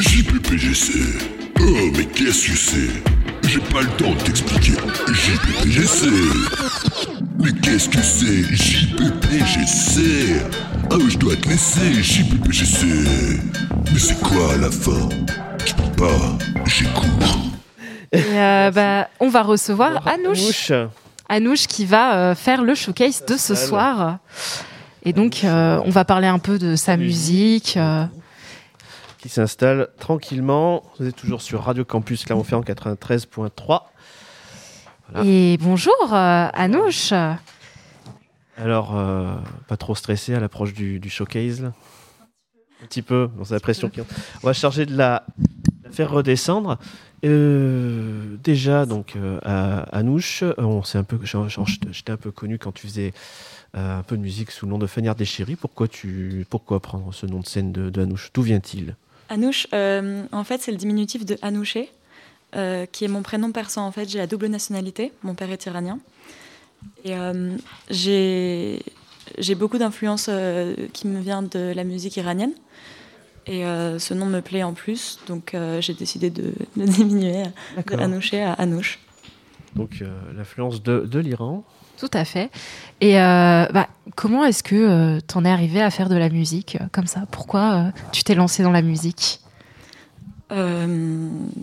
JPPGC. Oh, mais qu'est-ce que c'est? J'ai pas le temps de t'expliquer. JPPGC. Mais qu'est-ce que c'est? JPPGC Ah je dois te laisser, JPPGC. Mais c'est quoi à la fin? Je peux pas, j'ai cours. Et euh, bah, on va recevoir Anouche. Anouche qui va euh, faire le showcase de ce soir. Et donc, euh, on va parler un peu de sa musique. Qui s'installe tranquillement. Vous êtes toujours sur Radio Campus Clermont-Ferrand 93.3. Voilà. Et bonjour, euh, Anouche. Alors, euh, pas trop stressé à l'approche du, du showcase là Un petit peu, c'est la pression qui... On va charger de la, de la faire redescendre. Euh, déjà, donc, à Anouche, on s'est un peu, j'étais un peu connu quand tu faisais un peu de musique sous le nom de Fanière Déchérie. Pourquoi, tu, pourquoi prendre ce nom de scène de, de Anouche? D'où vient-il? Anouche, euh, en fait, c'est le diminutif de Anouché, euh, qui est mon prénom persan. En fait, j'ai la double nationalité. Mon père est iranien. Et euh, j'ai beaucoup d'influence qui me vient de la musique iranienne. Et ce nom me plaît en plus, donc j'ai décidé de, diminuer de. Anouché à Anouche. Donc, l'influence de, de l'Iran. Tout à fait. Et euh, bah, comment est-ce que euh, t'en es arrivé à faire de la musique euh, comme ça? Pourquoi euh, tu t'es lancé dans la musique?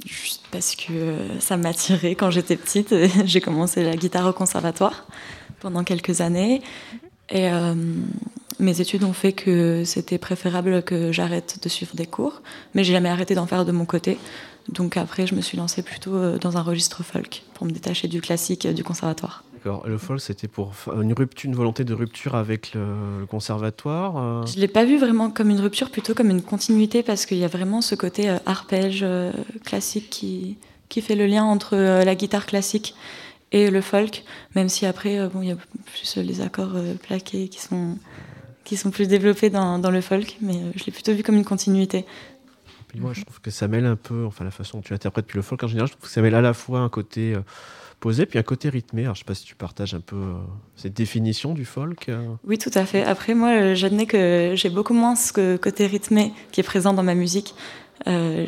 Juste parce que ça m'attirait quand j'étais petite. J'ai commencé la guitare au conservatoire pendant quelques années. Et mes études ont fait que c'était préférable que j'arrête de suivre des cours. Mais j'ai jamais arrêté d'en faire de mon côté. Donc après, je me suis lancée plutôt dans un registre folk pour me détacher du classique du conservatoire. D'accord. Le folk, c'était pour une rupture, une volonté de rupture avec le, le conservatoire. euh, Je l'ai pas vu vraiment comme une rupture, plutôt comme une continuité, parce qu'il y a vraiment ce côté euh, arpège euh, classique qui, qui fait le lien entre euh, la guitare classique et le folk, même si après, bon, il y a plus les accords plaqués qui sont, qui sont plus développés dans, dans le folk, mais je l'ai plutôt vu comme une continuité. Puis moi, je trouve que ça mêle un peu, enfin la façon dont tu interprètes puis le folk en général, je trouve que ça mêle à la fois un côté posé puis un côté rythmé. Alors je sais pas si tu partages un peu euh, cette définition du folk. euh. Oui, tout à fait. Après, moi, euh, j'admets que j'ai beaucoup moins ce côté rythmé qui est présent dans ma musique. Euh,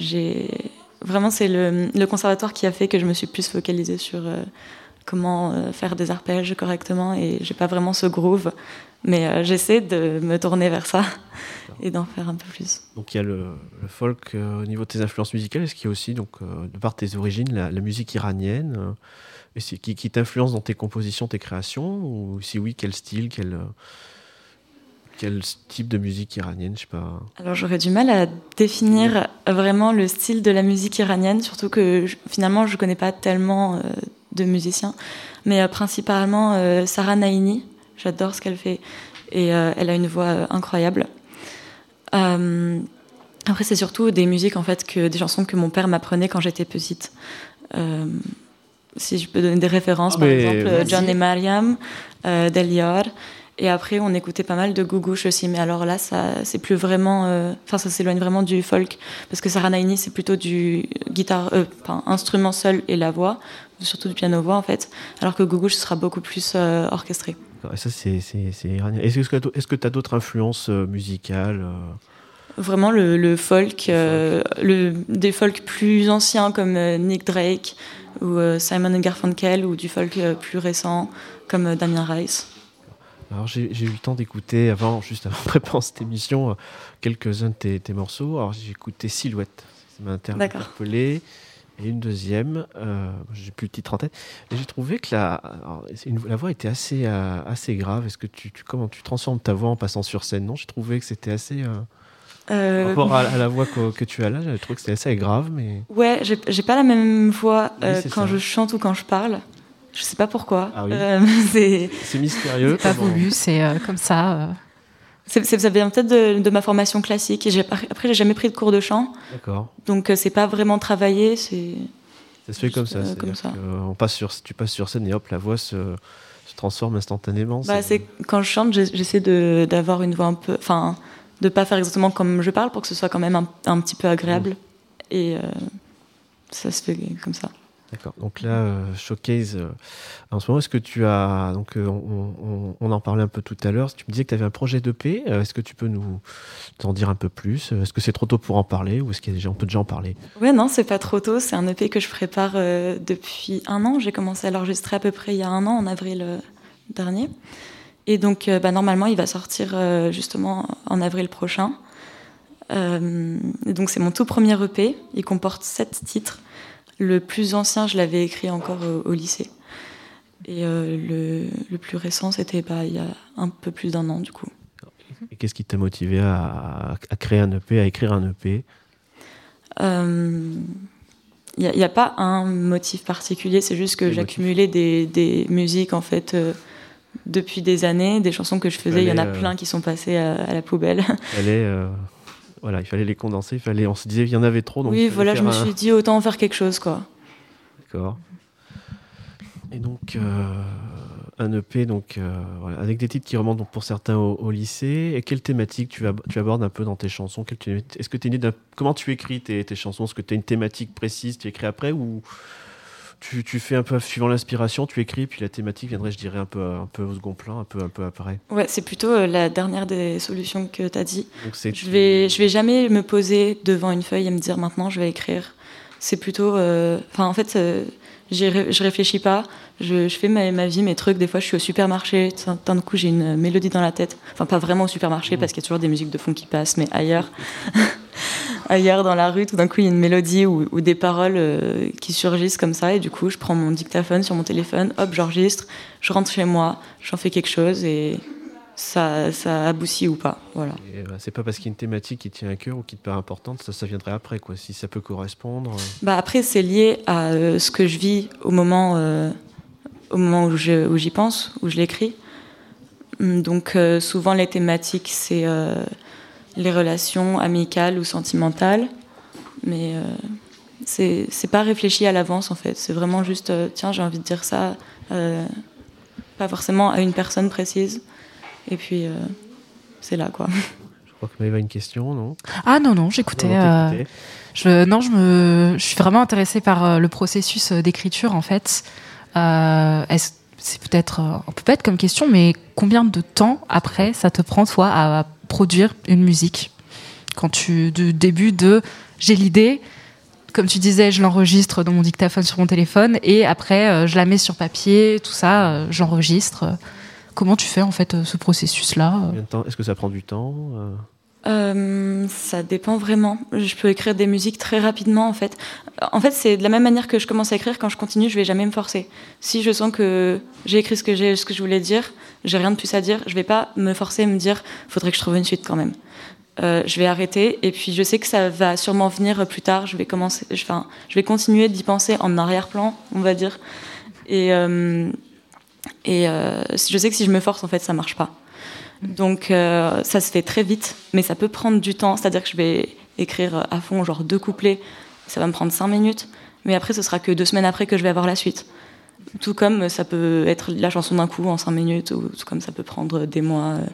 vraiment c'est le, le conservatoire qui a fait que je me suis plus focalisée sur comment faire des arpèges correctement et j'ai pas vraiment ce groove, mais j'essaie de me tourner vers ça et d'en faire un peu plus. Donc il y a le, le folk au niveau de tes influences musicales. Est-ce qu'il y a aussi, donc, de par tes origines, la, la musique iranienne et c'est- qui, qui t'influence dans tes compositions, tes créations Ou si oui, quel style, quel, euh, quel type de musique iranienne Je sais pas. Alors j'aurais du mal à définir vraiment le style de la musique iranienne, surtout que finalement je connais pas tellement euh, de musiciens, mais euh, principalement Sarah Naini, j'adore ce qu'elle fait et elle a une voix incroyable. Après c'est surtout des musiques en fait des chansons que mon père m'apprenait quand j'étais petite. Si je peux donner des références, Ah, par mais exemple euh, vas-y. John et Mariam, euh, Delior. Et après, on écoutait pas mal de gougouche aussi. Mais alors là, ça, c'est plus vraiment. euh, Enfin, ça s'éloigne vraiment du folk. Parce que Sarah Naini, c'est plutôt du guitare, euh, enfin, instrument seul et la voix. Surtout du piano-voix, en fait. Alors que gougouche, sera beaucoup plus euh, orchestré. Ça, c'est c'est- c'est iranien. Est-ce que tu as d'autres influences musicales euh, Vraiment le, le folk, euh, le, des folk plus anciens comme euh, Nick Drake ou euh, Simon Garfunkel ou du folk euh, plus récent comme euh, Damien Rice. Alors j'ai eu le temps d'écouter avant, juste avant de préparer cette émission, euh, quelques-uns de tes, tes morceaux. Alors j'ai écouté Silhouette, ça m'a interpellé. Et une deuxième, euh, j'ai plus le titre en tête. Et j'ai trouvé que la, alors, c'est une- la voix était assez, euh, assez grave. Est-ce que tu, tu- comment tu transformes ta voix en passant sur scène? Non, j'ai trouvé que c'était assez. Euh, par rapport à, à la voix que, que tu as là, j'avais trouvé que c'était assez grave, mais. Ouais, j'ai pas la même voix euh, c'est quand ça. je chante ou quand je parle. Je sais pas pourquoi. Ah oui. Euh, c'est C'est mystérieux. Pas comment- voulu, c'est euh, comme ça. c'est- c'est- ça vient peut-être de, de ma formation classique. Et après, j'ai jamais pris de cours de chant, D'accord. donc c'est pas vraiment travaillé. C'est Ça se fait comme ça. Comme ça. on passe sur, tu passes sur scène et hop, la voix se, se transforme instantanément. bah, c'est quand je chante, j'essaie d'avoir une voix un peu, enfin, de pas faire exactement comme je parle pour que ce soit quand même un, un petit peu agréable. Et euh, ça se fait comme ça. D'accord. Donc là, euh, showcase. Euh, en ce moment, est-ce que tu as donc euh, on, en parlait un peu tout à l'heure. Tu me disais que tu avais un projet d'EP. est-ce que tu peux nous en dire un peu plus? Est-ce que c'est trop tôt pour en parler ou est-ce qu'il y a déjà on peut déjà en parler? Ouais, non, c'est pas trop tôt. C'est un EP que je prépare depuis un an. J'ai commencé à l'enregistrer à peu près il y a un an, en avril dernier. Et donc, bah, normalement, il va sortir justement en avril prochain. donc, c'est mon tout premier EP. Il comporte sept titres. Le plus ancien, je l'avais écrit encore au, lycée. Et euh, le, plus récent, c'était bah, il y a un peu plus d'un an, du coup. Et qu'est-ce qui t'a motivé à, créer un EP, à écrire un EP Il n'y euh, a, pas un motif particulier, c'est juste que j'accumulais des, des, musiques, en fait, euh, depuis des années, des chansons que je faisais. Il y en a plein qui sont passées à, la poubelle. est voilà, il fallait les condenser, il fallait, on se disait qu'il y en avait trop. Donc oui, voilà, je me suis dit autant en faire quelque chose, quoi. D'accord. Et donc, euh, un EP donc, euh, voilà, avec des titres qui remontent pour certains au, lycée. Et quelle thématique tu, tu abordes un peu dans tes chansons? Est-ce que tu es Comment tu écris tes, tes chansons? Est-ce que tu as une thématique précise Tu écris après ou tu, fais un peu suivant l'inspiration, tu écris, puis la thématique viendrait, je dirais, un peu, un peu au second plan, un peu, un peu après. Ouais, c'est plutôt euh, la dernière des solutions que tu as dit. je vais, je vais jamais me poser devant une feuille et me dire maintenant je vais écrire. C'est plutôt, euh, enfin en fait, euh, je réfléchis pas. Je, fais ma, ma, vie, mes trucs. Des fois, je suis au supermarché. D'un coup, j'ai une mélodie dans la tête. Enfin, pas vraiment au supermarché mmh. parce qu'il y a toujours des musiques de fond qui passent, mais ailleurs. ailleurs dans la rue, tout d'un coup il y a une mélodie ou, des paroles euh, qui surgissent comme ça, et du coup je prends mon dictaphone sur mon téléphone, hop, j'enregistre, je rentre chez moi, j'en fais quelque chose et ça, ça aboutit ou pas. Voilà. Bah, c'est pas parce qu'il y a une thématique qui tient à cœur ou qui te paraît importante, ça, ça viendrait après, quoi, si ça peut correspondre. Euh. Bah après, c'est lié à euh, ce que je vis au moment, au moment où, où j'y pense, où je l'écris. Hum, donc souvent les thématiques, c'est les relations amicales ou sentimentales. Mais euh, c'est pas réfléchi à l'avance en fait. C'est vraiment juste, euh, tiens, j'ai envie de dire ça, euh, pas forcément à une personne précise. Et puis, c'est là quoi. Je crois que Maëva a une question, non? Ah non, non, j'écoutais. je, non, je, me, je suis vraiment intéressée par le processus d'écriture en fait. Est-ce c'est peut-être un peu bête comme question, mais combien de temps après ça te prend toi à produire une musique. Quand tu, du début de j'ai l'idée, comme tu disais, je l'enregistre dans mon dictaphone sur mon téléphone et après euh, je la mets sur papier, tout ça, euh, j'enregistre. Comment tu fais en fait euh, ce processus-là Est-ce que ça prend du temps euh, ça dépend vraiment. Je peux écrire des musiques très rapidement en fait. En fait, c'est de la même manière que je commence à écrire. Quand je continue, je vais jamais me forcer. Si je sens que j'ai écrit ce que j'ai, ce que je voulais dire, j'ai rien de plus à dire, je vais pas me forcer à me dire, faudrait que je trouve une suite quand même. Euh, je vais arrêter et puis je sais que ça va sûrement venir plus tard. Je vais commencer, enfin, je vais continuer d'y penser en arrière-plan, on va dire. Et euh, et euh, je sais que si je me force, en fait, ça marche pas. Donc euh, ça se fait très vite, mais ça peut prendre du temps. C'est-à-dire que je vais écrire à fond, genre deux couplets, ça va me prendre cinq minutes, mais après ce sera que deux semaines après que je vais avoir la suite. Tout comme ça peut être la chanson d'un coup en cinq minutes, ou tout comme ça peut prendre des mois. Euh,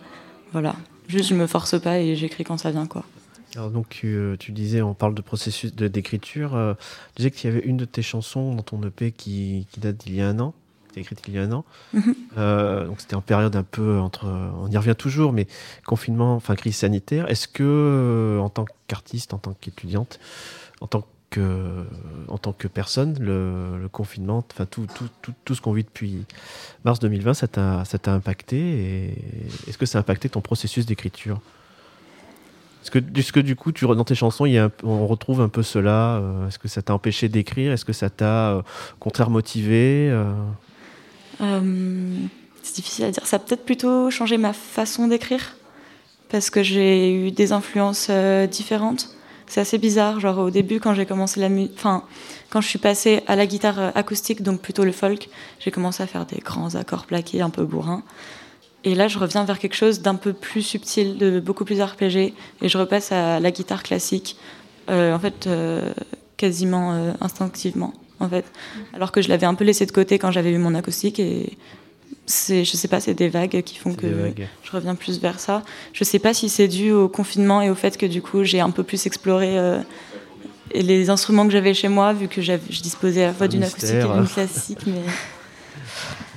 voilà. Juste je me force pas et j'écris quand ça vient, quoi. Alors donc tu, euh, disais, on parle de processus d'écriture. tu disais qu'il y avait une de tes chansons dans ton EP qui, qui date d'il y a un an écrite il y a un an. Mhm. Euh, donc c'était en période un peu entre, on y revient toujours, mais confinement, enfin crise sanitaire. Est-ce que, euh, en tant qu'artiste, en tant qu'étudiante, en tant que, en tant que personne, le, confinement, enfin tout, tout, tout, tout ce qu'on vit depuis mars 2020, ça t'a, impacté est-ce que ça a impacté ton processus d'écriture? Est-ce que, est que, du coup, tu, dans tes chansons, il y a on retrouve un peu cela? Euh, Est-ce que ça t'a empêché d'écrire? Est-ce que ça t'a, au contraire, motivé euh, c'est difficile à dire. Ça a peut-être plutôt changé ma façon d'écrire parce que j'ai eu des influences euh, différentes. C'est assez bizarre. Genre au début, quand j'ai commencé la musique, enfin, quand je suis passée à la guitare euh, acoustique, donc plutôt le folk, j'ai commencé à faire des grands accords plaqués, un peu bourrins. Et là, je reviens vers quelque chose d'un peu plus subtil, de beaucoup plus RPG, et je repasse à la guitare classique, en fait, quasiment instinctivement en fait. Alors que je l'avais un peu laissé de côté quand j'avais eu mon acoustique et c'est, je sais pas, c'est des vagues qui font que je reviens plus vers ça. Je sais pas si c'est dû au confinement et au fait que du coup j'ai un peu plus exploré euh, les instruments que j'avais chez moi, vu que je disposais à la fois d'une acoustique et d'une classique. Mais...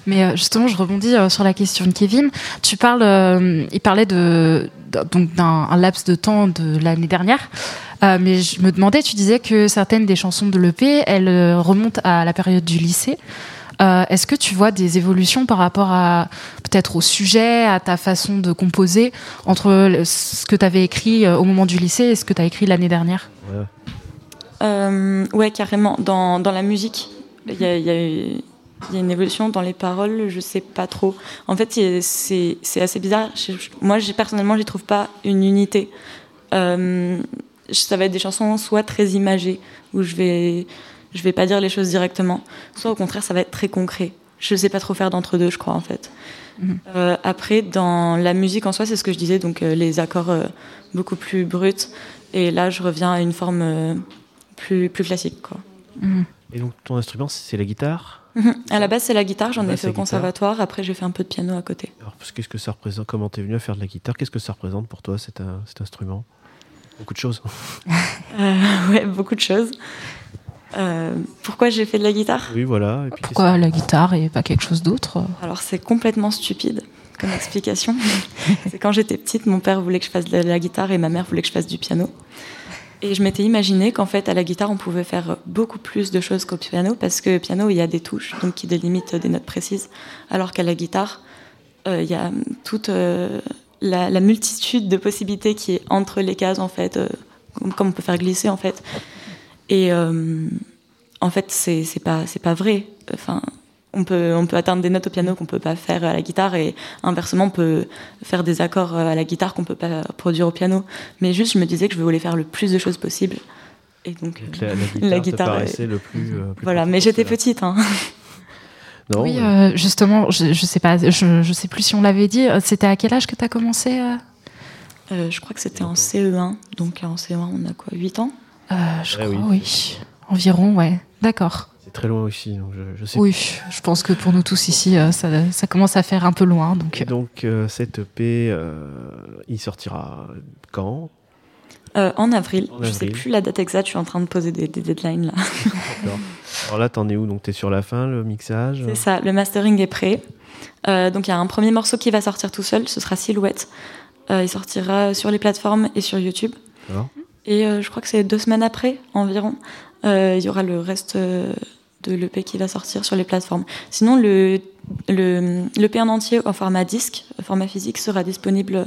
Mais euh, justement, je rebondis euh, sur la question de Kevin. Tu parles, euh, il parlait de, donc d'un laps de temps de l'année dernière. mais je me demandais, tu disais que certaines des chansons de l'EP, elles remontent à la période du lycée. Est-ce que tu vois des évolutions par rapport à peut-être au sujet, à ta façon de composer entre ce que tu avais écrit au moment du lycée et ce que tu as écrit l'année dernière? Ouais. ouais. carrément. Dans, dans la musique, il y a, y a il y a une évolution dans les paroles, je sais pas trop. En fait, c'est assez bizarre. Moi, personnellement, je trouve pas une unité. Euh, ça va être des chansons soit très imagées, où je vais, je vais pas dire les choses directement, soit au contraire, ça va être très concret. Je sais pas trop faire d'entre deux, je crois, en fait. Mhm. Euh, après, dans la musique en soi, c'est ce que je disais, donc euh, les accords beaucoup plus bruts. Et là, je reviens à une forme plus, plus classique, quoi. Mhm. Et donc, ton instrument, c'est la guitare? À la base, c'est la guitare. J'en ai fait au conservatoire. Après, j'ai fait un peu de piano à côté. Alors, qu'est-ce que ça représente? Comment t'es venu à faire de la guitare? Qu'est-ce que ça représente pour toi cet, cet instrument? Beaucoup de choses. euh, ouais, beaucoup de choses. Euh, pourquoi j'ai fait de la guitare? Oui, voilà. pourquoi la guitare et pas quelque chose d'autre? Alors, c'est complètement stupide comme explication. c'est quand j'étais petite, mon père voulait que je fasse de la guitare et ma mère voulait que je fasse du piano. Et je m'étais imaginé qu'en fait, à la guitare, on pouvait faire beaucoup plus de choses qu'au piano, parce que piano, il y a des touches, donc qui délimitent des notes précises, alors qu'à la guitare, euh, il y a toute euh, la, multitude de possibilités qui est entre les cases, en fait, euh, comme on peut faire glisser, en fait. Et en fait, c'est pas, pas vrai. Enfin, on peut, on peut atteindre des notes au piano qu'on peut pas faire à la guitare et inversement on peut faire des accords à la guitare qu'on peut pas produire au piano. Mais juste je me disais que je voulais faire le plus de choses possible. Et donc, la, guitare, le plus, euh, voilà, mais j'étais petite. Hein. Non, oui, euh, justement, je, je sais pas, je, je sais plus si on l'avait dit. C'était à quel âge que tu as commencé euh, Je crois que c'était en CE1. Donc en CE1, on a quoi 8 ans? Je crois, oui. oui. Environ, ouais. D'accord très loin aussi. Donc je, sais oui, je pense que pour nous tous ici, euh, ça, commence à faire un peu loin. Donc, donc euh, cette EP, euh, il sortira quand? En avril. je ne sais plus la date exacte, je suis en train de poser des, deadlines là. Alors là, t'en es où? Donc t'es sur la fin, le mixage? C'est ça, le mastering est prêt. donc il y a un premier morceau qui va sortir tout seul, ce sera Silhouette. il sortira sur les plateformes et sur YouTube. Et je crois que c'est deux semaines après environ. Il y aura le reste de l'EP qui va sortir sur les plateformes. Sinon, le, le, l'EP en entier en format disque, format physique, sera disponible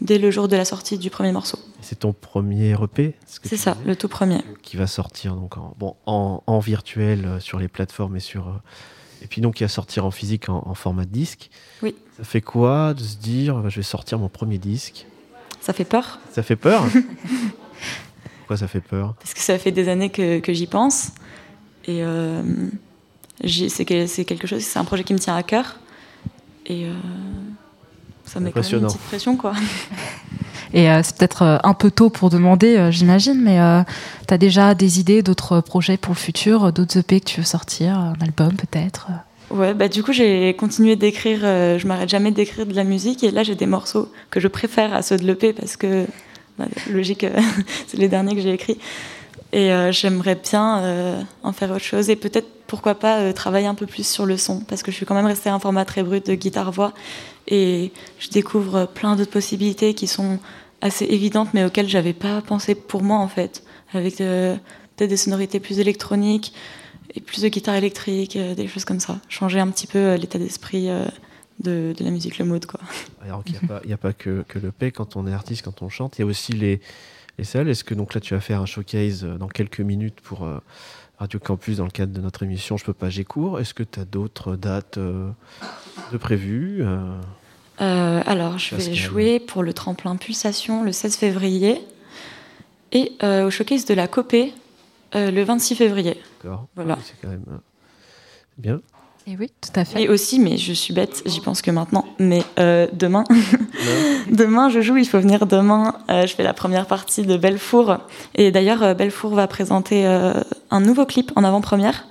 dès le jour de la sortie du premier morceau. C'est ton premier EP C'est ça, le tout premier. Qui va sortir donc en, bon, en, en virtuel euh, sur les plateformes et sur. Euh, et puis donc qui va sortir en physique en, format disque. Oui. Ça fait quoi de se dire bah, je vais sortir mon premier disque? Ça fait peur. Ça fait peur? Pourquoi ça fait peur Parce que ça fait des années que, que j'y pense. Et euh, c'est quelque chose, c'est un projet qui me tient à cœur. Et euh, ça met quand même une petite pression, quoi. Et euh, c'est peut-être un peu tôt pour demander, j'imagine, mais tu as déjà des idées d'autres projets pour le futur, d'autres EP que tu veux sortir, un album peut-être Ouais, bah du coup j'ai continué d'écrire, je m'arrête jamais d'écrire de la musique et là j'ai des morceaux que je préfère à ceux de l'EP parce que, logique, c'est les derniers que j'ai écrits. Et euh, j'aimerais bien euh, en faire autre chose et peut-être, pourquoi pas, euh, travailler un peu plus sur le son. Parce que je suis quand même restée à un format très brut de guitare-voix. Et je découvre plein d'autres possibilités qui sont assez évidentes, mais auxquelles j'avais pas pensé pour moi, en fait. Avec peut-être des sonorités plus électroniques et plus de guitare électrique, des choses comme ça. Changer un petit peu l'état d'esprit. De, de, la musique, le mode. Quoi. Alors qu'il n'y a, a, pas que, que le P quand on est artiste, quand on chante, il y a aussi les, les salles. Est-ce que donc là tu vas faire un showcase euh, dans quelques minutes pour euh, Radio Campus dans le cadre de notre émission Je peux pas, j'ai cours. Est-ce que tu as d'autres dates euh, de prévues Alors je vais jouer pour le tremplin Pulsation le 16 février et au showcase de la Copé le 26 février. D'accord. Voilà. C'est quand même bien. Et oui, tout à fait. Et aussi, mais je suis bête, j'y pense que maintenant. Mais euh, demain, demain je joue. Il faut venir demain. Euh, je fais la première partie de Belfour. Et d'ailleurs, euh, Belfour va présenter un nouveau clip en avant-première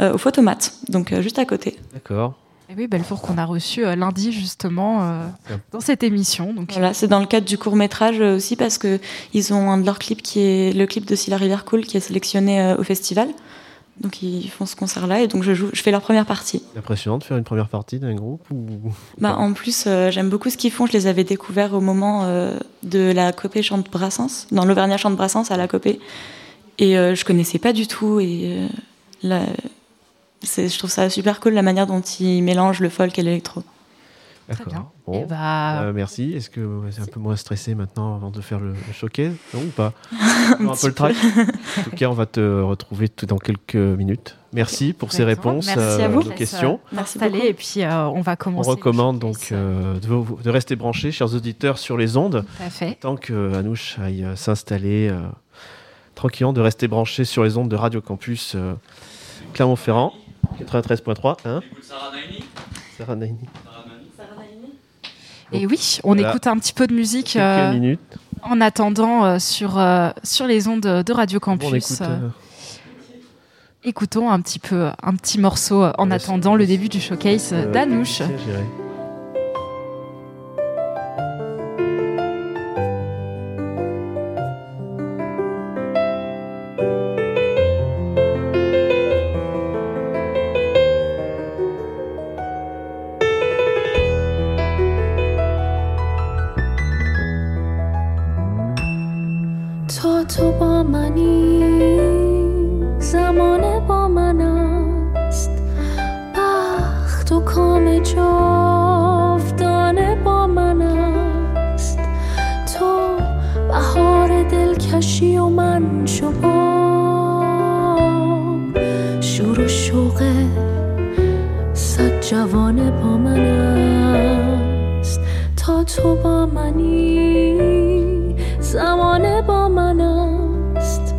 au Photomat, donc juste à côté. D'accord. Et oui, Belfour qu'on a reçu euh, lundi justement euh, dans cette émission. Donc voilà, c'est dans le cadre du court métrage aussi parce que ils ont un de leurs clips qui est le clip de Si la rivière cool qui est sélectionné au festival. Donc ils font ce concert-là et donc je, joue, je fais leur première partie. C'est impressionnant de faire une première partie d'un groupe ou... bah, En plus, euh, j'aime beaucoup ce qu'ils font. Je les avais découverts au moment euh, de la Copée Chante Brassens, dans l'Auvergnat Chante Brassens à la Copée. Et euh, je connaissais pas du tout. Et là, je trouve ça super cool la manière dont ils mélangent le folk et l'électro. D'accord. Bon, bah... euh, merci. Est-ce que c'est un peu moins stressé maintenant avant de faire le, showcase Non ou pas? Un, un peu le track. en tout cas, on va te retrouver tout dans quelques minutes. Merci pour ces réponses merci à euh, vous. aux questions. Merci d'aller et puis euh, on va commencer. On recommande donc euh, de, de, rester branchés, chers auditeurs, sur les ondes. Tout à fait. Tant que Anouche aille s'installer tranquillement, de rester branché sur les ondes de Radio Campus Clermont-Ferrand, 93.3. Hein? Sarah Naini. Sarah Naini. Et oui, on écoute un petit peu de musique euh, en attendant euh, sur, euh, sur les ondes de Radio Campus. Écoutons un petit peu un petit morceau en attendant le début du showcase d'Anouche. شو شور و شوق صد جوانه با من است. تا تو با منی زمانه با من است.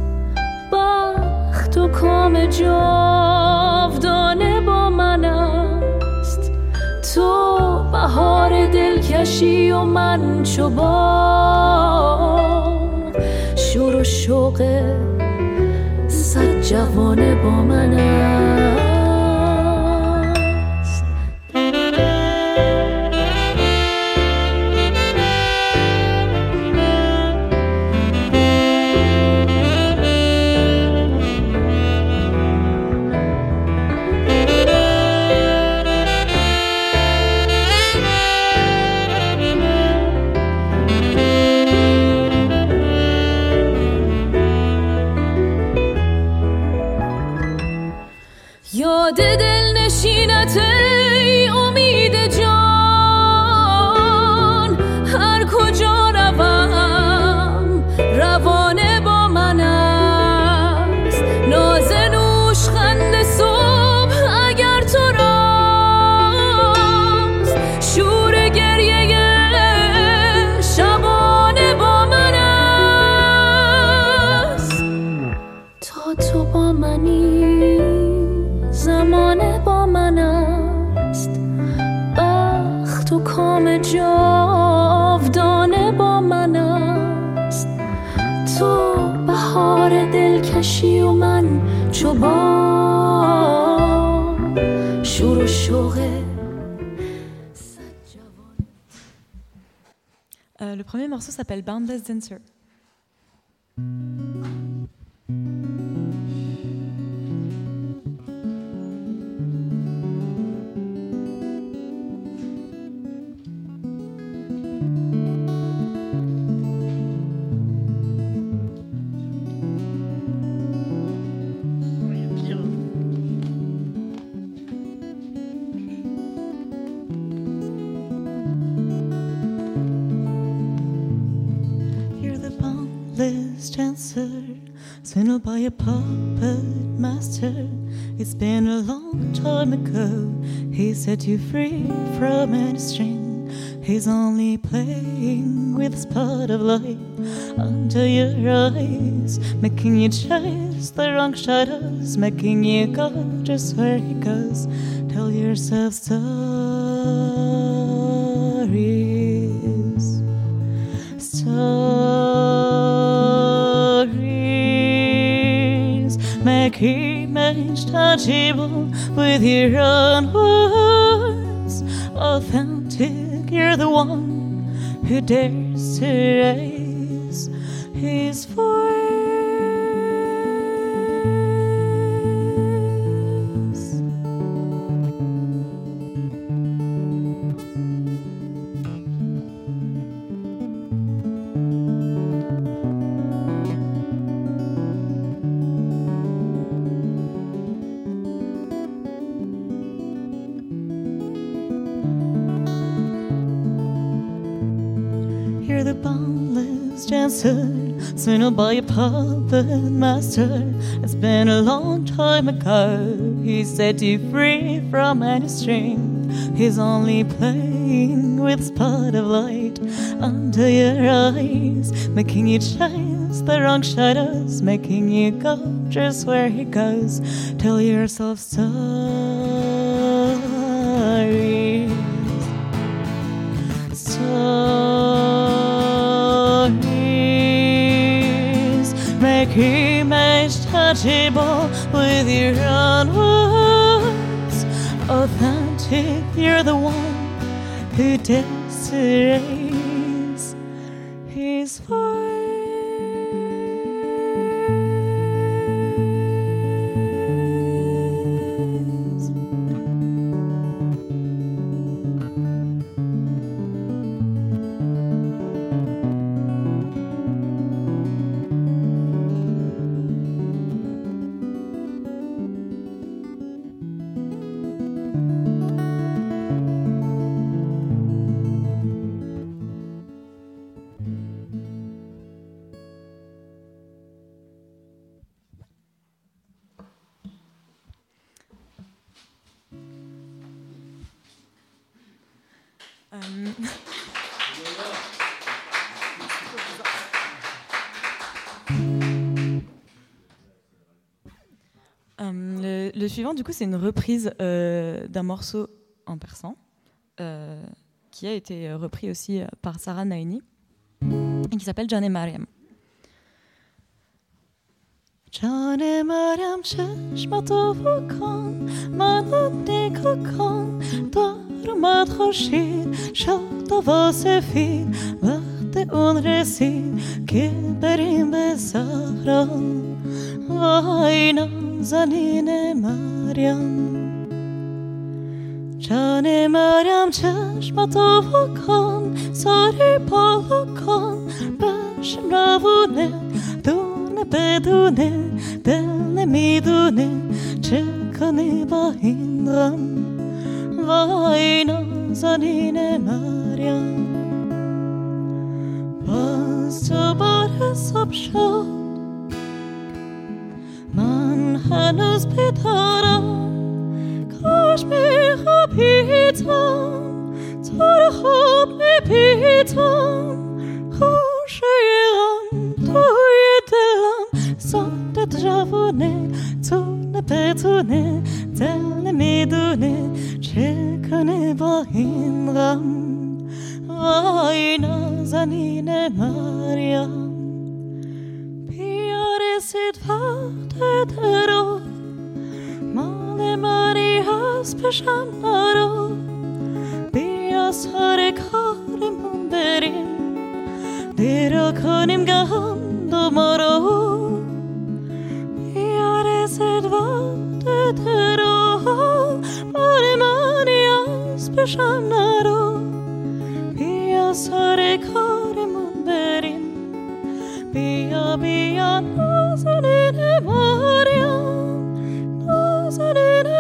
بخت و کام جاودانه با من است. تو بهار دلکشی و من چوبان شوق صد جوانه با منم. S'appelle Boundless Dancer. Set you free from any string. He's only playing with a spot of light under your eyes, making you chase the wrong shadows, making you go just where he goes. Tell yourself stories. Stories. make image tangible with your own who dares to raise puppet master. It's been a long time ago. He set you free from any string. He's only playing with spot of light under your eyes, making you chase the wrong shadows, making you go just where he goes. Tell yourself sorry. Image touchable with your own words. Authentic, you're the one who raise his voice. suivant, du coup, c'est une reprise euh, d'un morceau en persan euh, qui a été repris aussi par Sarah Naini et qui s'appelle Jane Mariam. جان مریم چشمتو بکن منو نگاه کن دار اومد خورشید شاد و سفید وقت اون رسید که بریم به زهرا وای زنین مریم. جان مریم چشم تو کن ساری پا کن بش روونه دونه بدونه دل نمی‌دونه چه کنی با این غم. وای این زنین مریم. باز دوباره صبح شد. חנוס פתרון, קוש מחפיצון, צורכו מפיצון, חושרון, תוידלון, סוד דרבונה, צונה פרצונה, צלנה מדונה, שקונה בהין רם, ואינה זניניה מריאם. این غم وای نازنین مریم رسید وقت درو مال منی هست پشم نرو بیا سر کارمون بریم دیرو کنیم گهم دو رو بیا رسید وقت Via, via, nos in memoria, nos in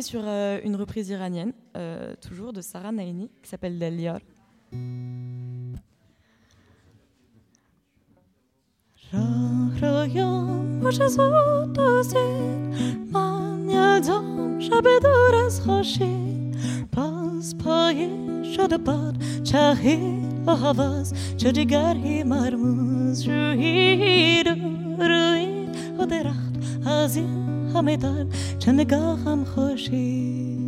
sur euh, une reprise iranienne, euh, toujours de Sarah Naini, qui s'appelle Delior. همدان چه نگاهم خوشی.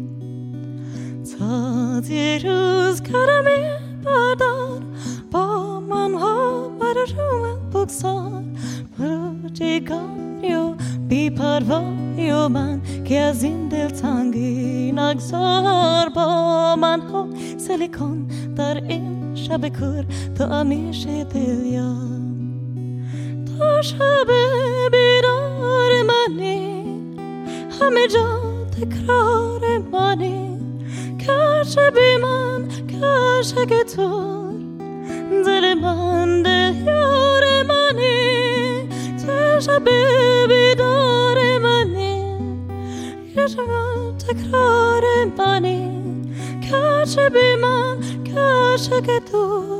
تا روز کرمی بردار با من ها بر رو من بگذار. برو جیگانی و بی پروایی و من که از این دل تنگی نگذار. با من ها سلیکن در این شب کور تو همیشه دلیم. تا شب همه جا تکرار منی کاش بی من کاش که تو دل من دل یار منی تو شب بیدار منی کاش تکرار منی کاش بی من کاش که تو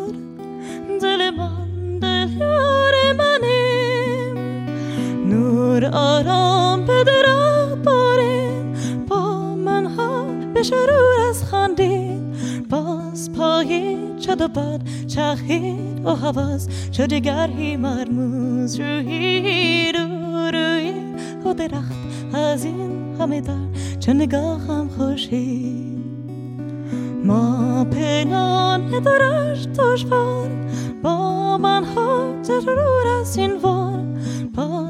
شروع از خاندی باز پایید چه و بعد چخید و حواز. چو دیگر هی مرموز روحید رو روی و درخت از این همه در چه نگاه هم خوشی ما پنهان ندارش دشوار. با من ها ضرور از این وار. با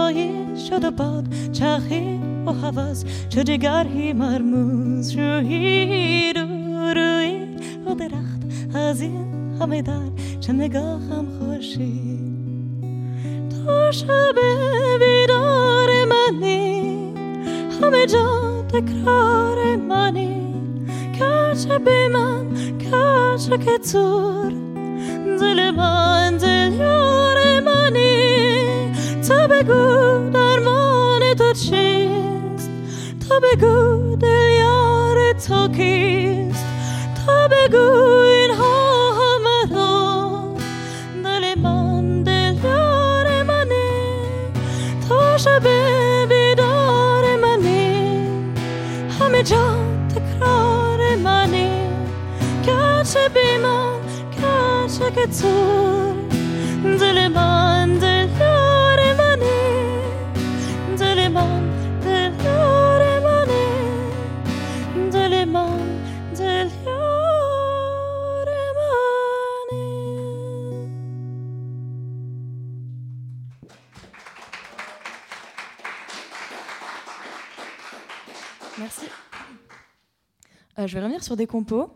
پای شد باد چخید و حواز چه دیگری مرموز روی رو روی و درخت. از این همه در چه نگاهم خوشی؟ تو شب بیدار منی همه جا تکرار منی. کاش به من کاش که تور دل من دل یار بگو درمان تو چیست تا بگو دل یار تو کیست تا بگو اینها همه رو دل من دل یار منی تا شب بیدار منی همه جا تکرار منی کاش بی من کاش که تو دل من je vais revenir sur des compos.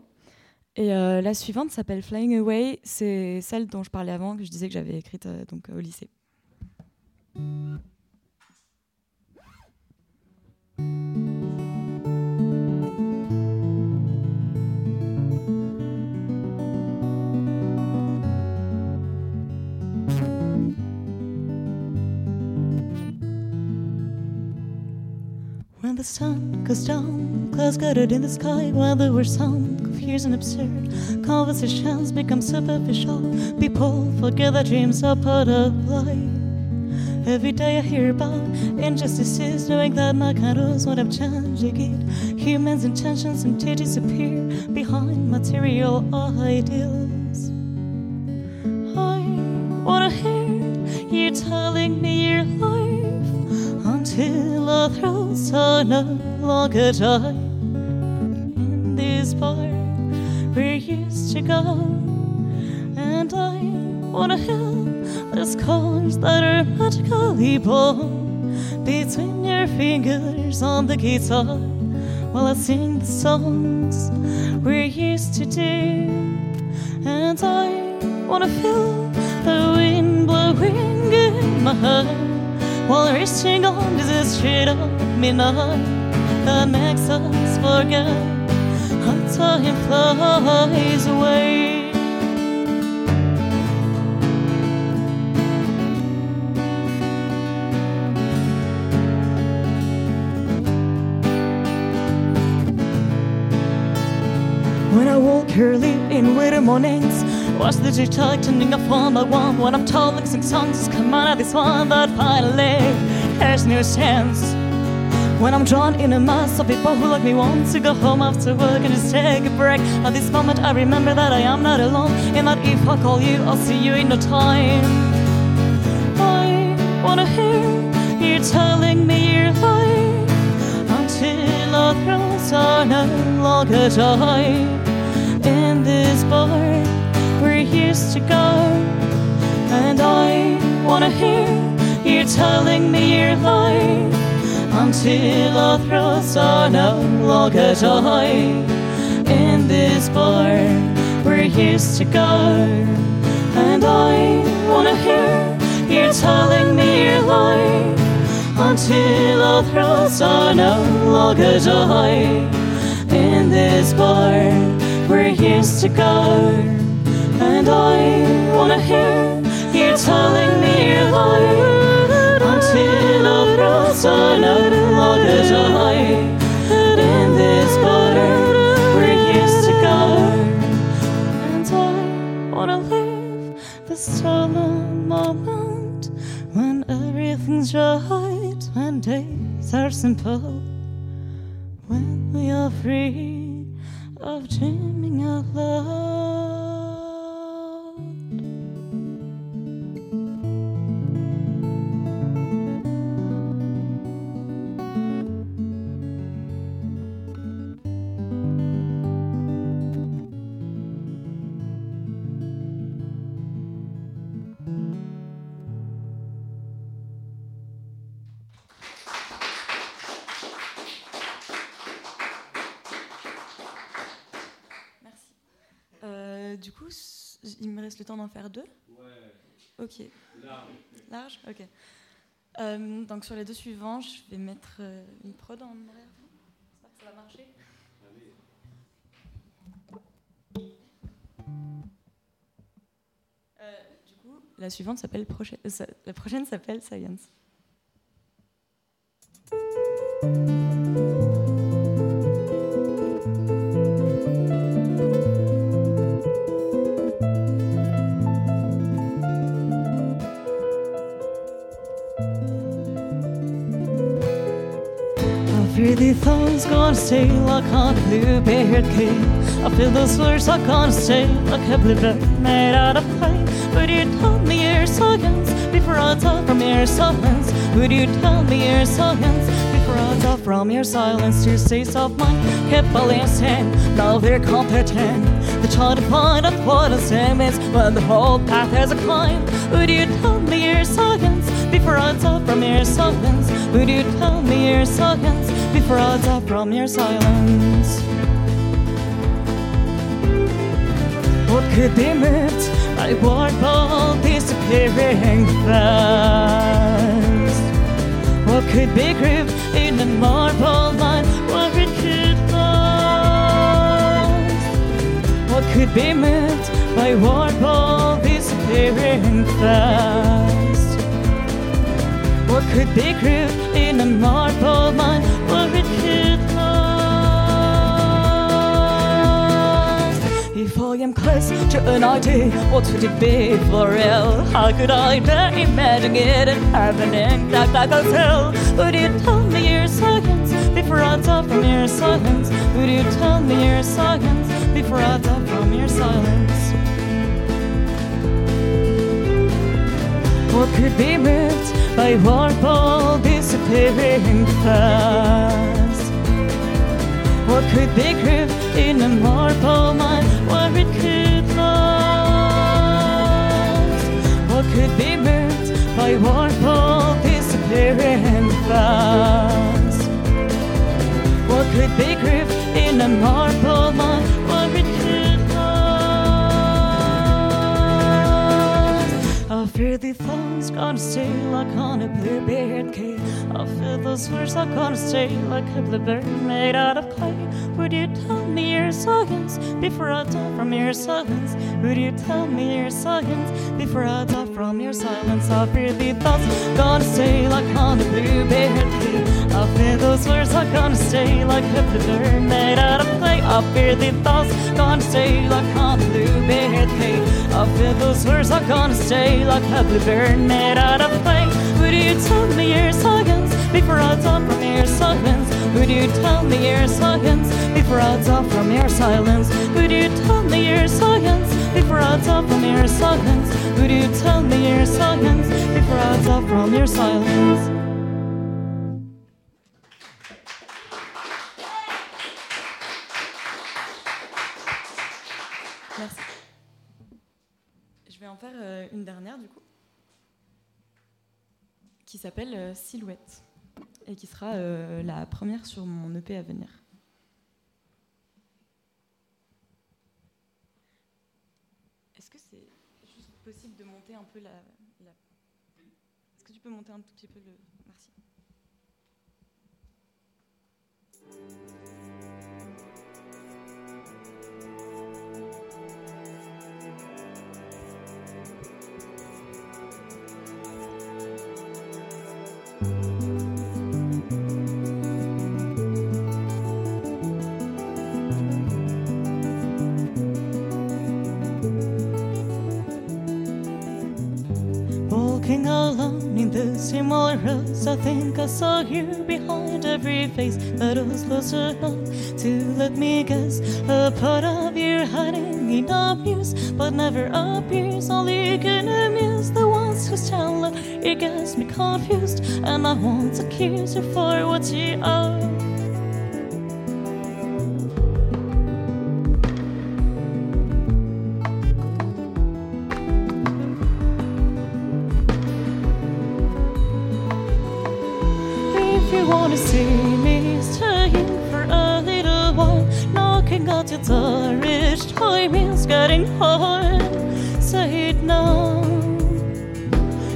Et euh, la suivante s'appelle Flying Away. C'est celle dont je parlais avant, que je disais que j'avais écrite euh, donc, au lycée. When the sun goes down, clouds gathered in the sky, while the words sound confused and absurd. Conversations become superficial. People forget that dreams are part of life. Every day I hear about injustices, knowing that my kairos would have changed it. Humans' intentions seem to disappear behind material ideals. I wanna hear you telling me throats are no longer tied. In this bar we used to go, and I wanna heal the scars that are magically born between your fingers on the guitar while I sing the songs we used to do. And I wanna feel the wind blowing in my hair while reaching on to the street of midnight that makes us forget how time flies away. When I woke early in winter mornings, Watch the TikTok turning up one by one. When I'm told like sing songs, come out of this one. But finally, there's no chance. When I'm drawn in a mass of people who like me want to go home after work and just take a break. At this moment, I remember that I am not alone, and that if I call you, I'll see you in no time. I wanna hear you telling me you're lying until our throats are no longer dry. In this bar, used to go, and I wanna hear you telling me you're until our throats are no longer dry. In this bar, we're used to go, and I wanna hear you telling me you're lying until our throats are no longer dry. In this bar, we're used to go, and I wanna hear you telling me you're lying until our throats are no longer dry. In this bar, we're used to go, and I wanna live the stolen moment when everything's right, when days are simple, when we are free of dreaming out loud. Euh, du coup, il me reste le temps d'en faire deux? Ok. Large Ok. Euh, donc sur les deux suivants, je vais mettre euh, une prod en arrière. La suivante s'appelle euh, la prochaine s'appelle Science. The thoughts gonna stay like a blueberry cake. I feel those words are gonna stay like a bluebird made out of clay. Would you tell me your science before I talk from your silence? Would you tell me your science before I talk from your silence? Your states of mind kept balancing, now they're competent. They try to find out what the same is when the whole path has a climb. Would you tell me your science before I talk from your silence? Would you tell me your science before I talk from your silence? What could be moved ball disappearing fast? What could be grooved in a marble line where it could last? What could be moved by ball disappearing fast? What could be grooved in a marble line To an idea, what would it be for real? How could I dare imagine it happening like like a tell? Would you tell me your science before I talk from your silence? Would you tell me your science before I talk from your silence? What could be moved by one ball disappearing fast? What could be grooved in a marble mine where it could last? What could be moved by one oh, disappearing fast? What could be grooved in a marble mine where it could last? I fear the thoughts gonna stay like on a blueberry cake. I feel those words are gonna stay like a bluebird made out of clay. Would you tell me your science before I die from your silence? Would you tell me your science before I die from your silence? I fear the thoughts gonna stay like on a blueberry cake. I fear those words are gonna stay like a bluebird made out of clay. I fear the thoughts gonna stay like on a blueberry cake. I feel those words are gonna stay like a bluebird made out of clay. Would you tell me your silence before I die from your silence? Would you tell me your silence before I die from your silence? Would you tell me your silence before I die from your silence? Would you tell me your silence before I die from your silence? Merci. Je vais en faire euh, une dernière du coup, qui s'appelle euh, Silhouette et qui sera euh, la première sur mon EP à venir. Est-ce que c'est juste possible de monter un peu la. la- Est-ce que tu peux monter un tout petit peu le. Merci. Walking alone in the same old roads, I think I saw you behind every face that was close enough to let me guess. A part of you hiding in abuse, but never appears. Only can amuse the ones who stand. It gets me confused, and I want to accuse you for what you are. Knocking at your door, each time it's getting hard. Say it now.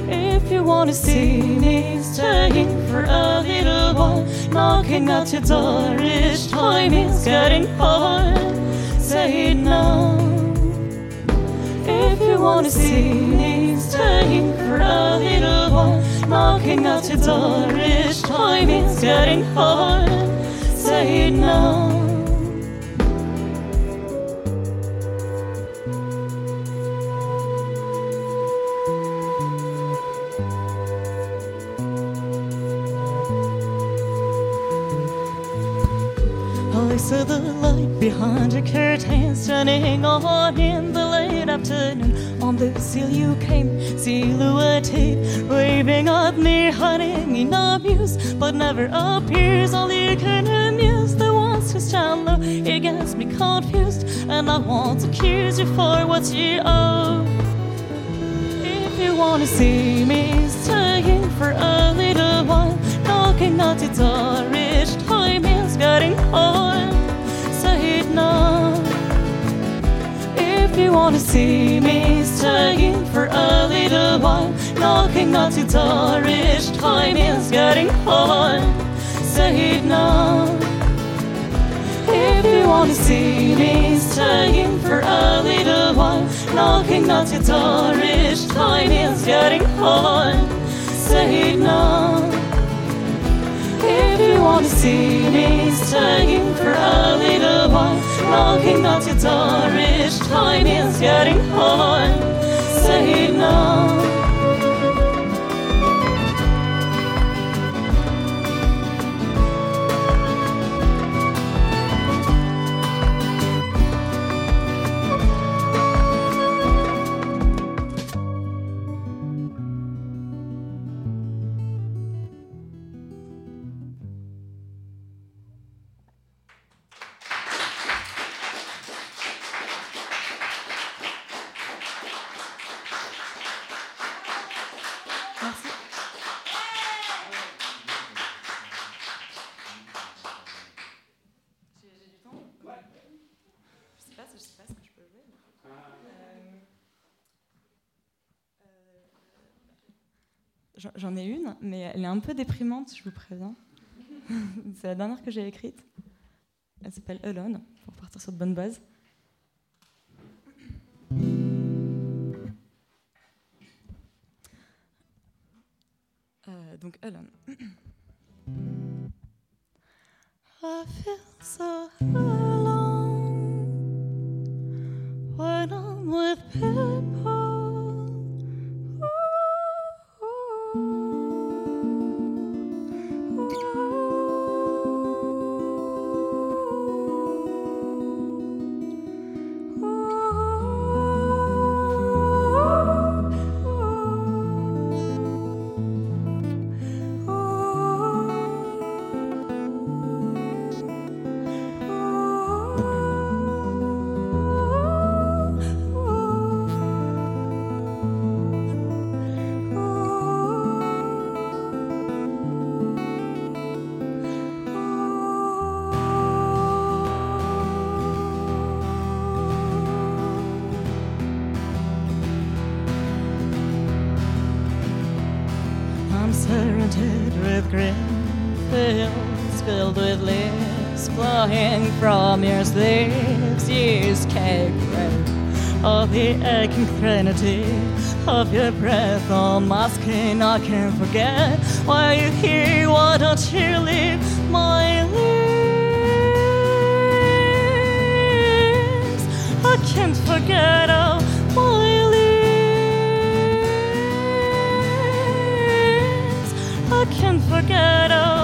If you wanna see me staying for a little while, knocking at your door, each time it's getting hard. Say it now. If you wanna see me staying for a little while, knocking at your door each time it's getting hard. Say it now. The curtains turning on in the late afternoon. On the sill you came, silhouetted, waving at me, hiding in abuse, but never appears. Only can amuse the ones who stand low. It gets me confused, and I want to accuse you for what you owe. If you wanna see me staying for a little while, knocking at your door, each time it's getting hard. Say. If you wanna see me staying for a little while, knocking at your door, each time it's getting hard. Say it now. If you wanna see me staying for a little while, knocking at your door each time it's getting hard. Say it now. If you wanna see me staying for a little while, knocking at your door each time it's getting hard. Say it j'en- ai une, mais elle est un peu déprimante, je vous préviens. C'est la dernière que j'ai écrite. Elle s'appelle Alone, pour partir sur de bonnes bases. Surrounded with green fields filled with leaves flowing from your sleeves. You escape all the aching serenity of your breath on my skin. I can't forget why you here. Why don't you leave my lips? I can't forget all can forget. all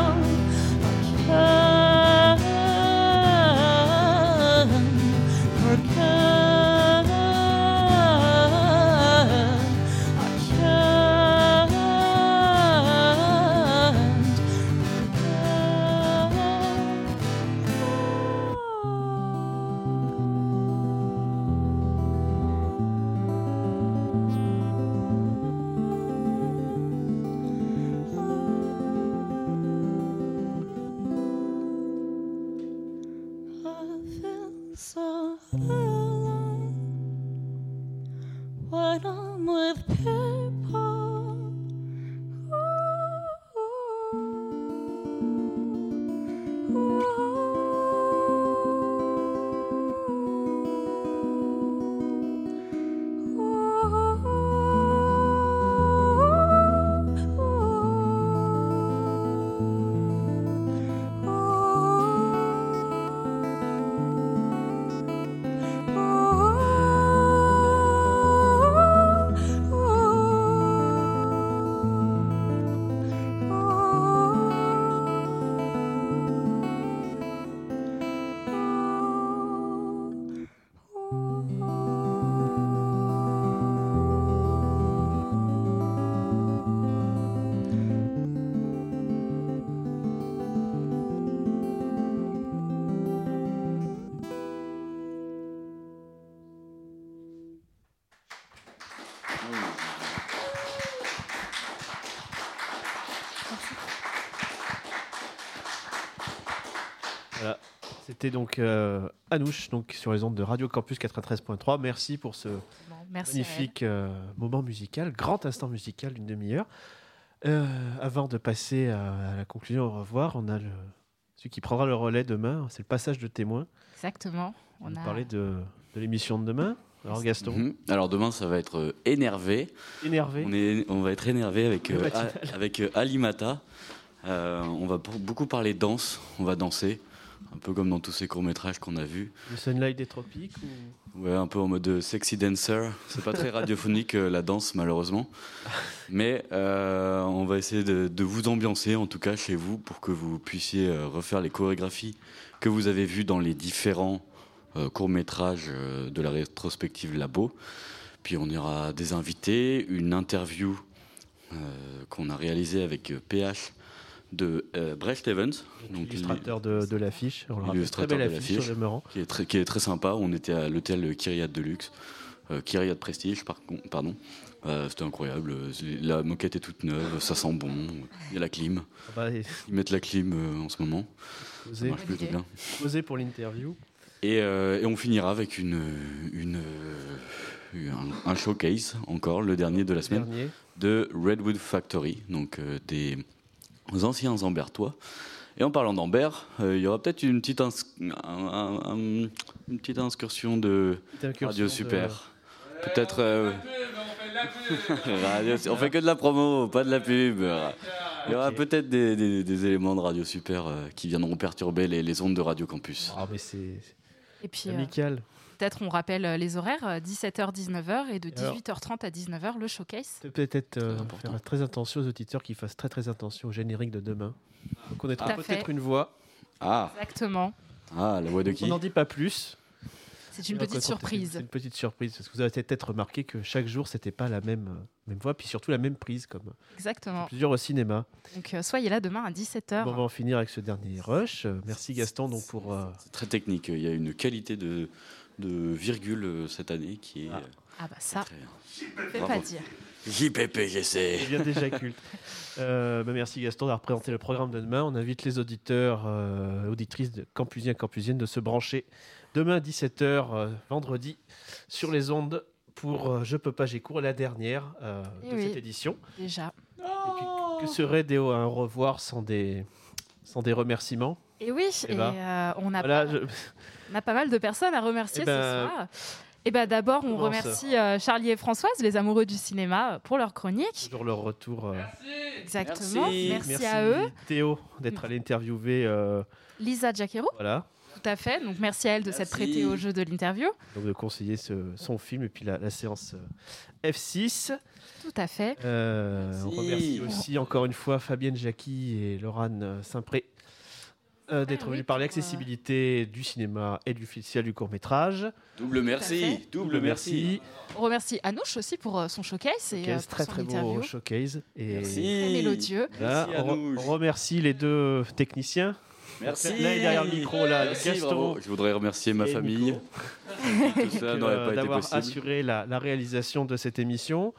C'était donc euh, Anouche, donc sur les ondes de Radio Campus 93.3. Merci pour ce Bon, merci. magnifique euh, moment musical, grand instant musical d'une demi-heure. Euh, avant de passer à, à la conclusion, au revoir, on a le, celui qui prendra le relais demain, c'est le passage de témoin. Exactement. On On va a... parler de, de l'émission de demain. Alors Gaston, Mhm. Alors demain, ça va être énervé. énervé. On, est, on va être énervé avec, euh, avec euh, Alimata. Euh, on va beaucoup parler danse. On va danser. Un peu comme dans tous ces courts-métrages qu'on a vus. Le Sunlight des Tropiques ou... Ouais, un peu en mode euh, sexy dancer. C'est pas très radiophonique euh, la danse, malheureusement. Mais euh, on va essayer de, de vous ambiancer, en tout cas chez vous, pour que vous puissiez euh, refaire les chorégraphies que vous avez vues dans les différents courts-métrages de la rétrospective Labo. Puis on aura des invités, une interview qu'on a réalisée avec PH de euh, Brecht Evans. Donc, illustrateur de, de l'affiche. De affiche, l'affiche. qui est très, qui est très sympa. On était à l'hôtel Kyriat de luxe, euh, Kyriat Prestige, par pardon. Euh, C'était incroyable. La moquette est toute neuve, ça sent bon. Il y a la clim. On va Ils mettent la clim euh, en ce moment. Bien. poser pour l'interview. Et, euh, et on finira avec une, une, un, un showcase, encore, le dernier de la semaine, Dernier. de Redwood Factory, donc euh, des anciens Ambertois. Et en parlant d'Amber, euh, il y aura peut-être une, petite ins- un- un- un- une petite incursion de incursion Radio de- Super. Peut-être. euh, Radio- on fait que de la promo, pas de la pub. Il y aura peut-être des, des- des éléments de Radio Super euh, qui viendront perturber les, les ondes de Radio Campus. Ah, mais c'est Et puis, euh, amical. Peut-être on rappelle euh, les horaires, euh, 17h, 19h et de alors 18h30 à 19h, le showcase. Peut-être euh, faire très attention aux auditeurs qui fassent très très attention au générique de demain. On connaîtra à peut-être une voix. Ah, Exactement. ah, la voix de On qui n'en dit pas plus. C'est une Et on petite raconte- C'est surprise. une petite surprise parce que vous avez peut-être remarqué que chaque jour c'était pas la même euh, même voix puis surtout la même prise comme Exactement. plusieurs au cinéma. Donc euh, soyez là demain à 17h. Bon, on va en finir avec ce dernier rush. Euh, Merci Gaston donc pour euh, C'est très technique. Il y a une qualité de, de virgule euh, cette année qui est Ah. euh, Ah bah ça, très. Bravo. pas dire. JPPGC. Il vient déjà culte. Euh, bah, merci Gaston d'avoir présenté le programme de demain. On invite les auditeurs, euh, auditrices de Campusiens Campusiennes de se brancher demain à 17h, euh, vendredi, sur les ondes pour euh, Je peux pas, j'ai cours, la dernière euh, Eh de oui. cette édition. Déjà. Et puis, Que serait des un revoir sans des, sans des remerciements? Et oui, Eh et ben, euh, on, a Voilà, pas, je- on a pas mal de personnes à remercier Eh ben, ce soir. Et ben d'abord, on remercie euh, Charlie et Françoise, les amoureux du cinéma, euh, pour leur chronique. toujours leur retour. euh, Exactement. Merci. Merci, à eux. Théo d'être allé interviewer. euh, Lisa Giacchero, voilà. tout à fait. Donc merci à elle de s'être Merci. prêtée au jeu de l'interview. Donc de conseiller ce- son film et puis la, la séance euh, F6. Tout à fait. Euh, on Merci. remercie aussi encore une fois Fabienne Jacqui et Laurane Saint-Pré euh, d'être Ah oui, venus parler euh, accessibilité du cinéma et du festival du court métrage. Double merci, double merci. On remercie Anouche aussi pour euh, son showcase et euh, pour très son très beau interview. showcase. Et Merci. Très mélodieux. Là, Merci, on, remercie les deux techniciens. Merci. Là, il est derrière le micro, là, Merci, Gaston. bravo. Je voudrais remercier ma famille. Nico. Tout ça que, n'aurait euh, pas été d'avoir possible. assuré la, la réalisation de cette émission.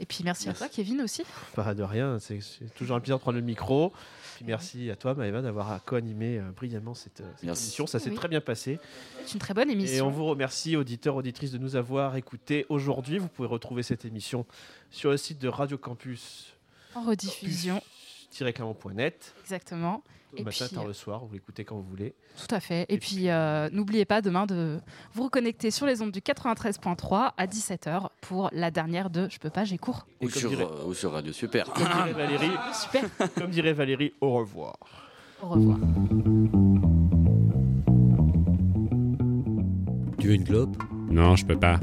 Et puis merci, Merci. à toi, Kevin aussi. Pas de rien, c'est toujours un plaisir de prendre le micro. Puis merci à toi, Maëva, d'avoir co-animé euh, brillamment cette, euh, cette émission. Ça s'est Oui. très bien passé. C'est une très bonne Et émission. on vous remercie, auditeurs, auditrices, de nous avoir écoutés aujourd'hui. Vous pouvez retrouver cette émission sur le site de Radio Campus En rediffusion, clermont.net. exactement. Le Et matin, puis, tard le soir, vous l'écoutez quand vous voulez. Tout à fait. Et puis, euh, n'oubliez pas demain de vous reconnecter sur les ondes du 93.3 à 17h pour la dernière de Je peux pas, j'ai cours. Ou comme sur, dirait- euh, ou sur Radio Super. Comme dirait Valérie, Super. comme dirait Valérie, au revoir. Au revoir. Tu veux une clope? Non, je peux pas.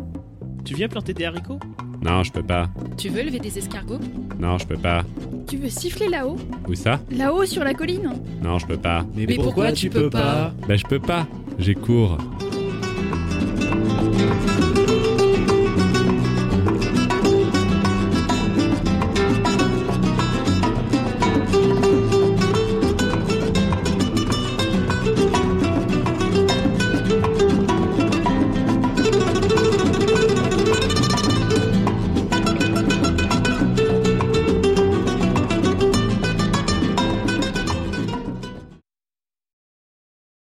Tu viens planter des haricots? Non, je peux pas. Tu veux lever des escargots? Non, je peux pas. Tu veux siffler là-haut? Où ça? Là-haut sur la colline Non, je peux pas. Mais, Mais pourquoi tu peux pas? Bah, je peux pas. J'ai cours. Thank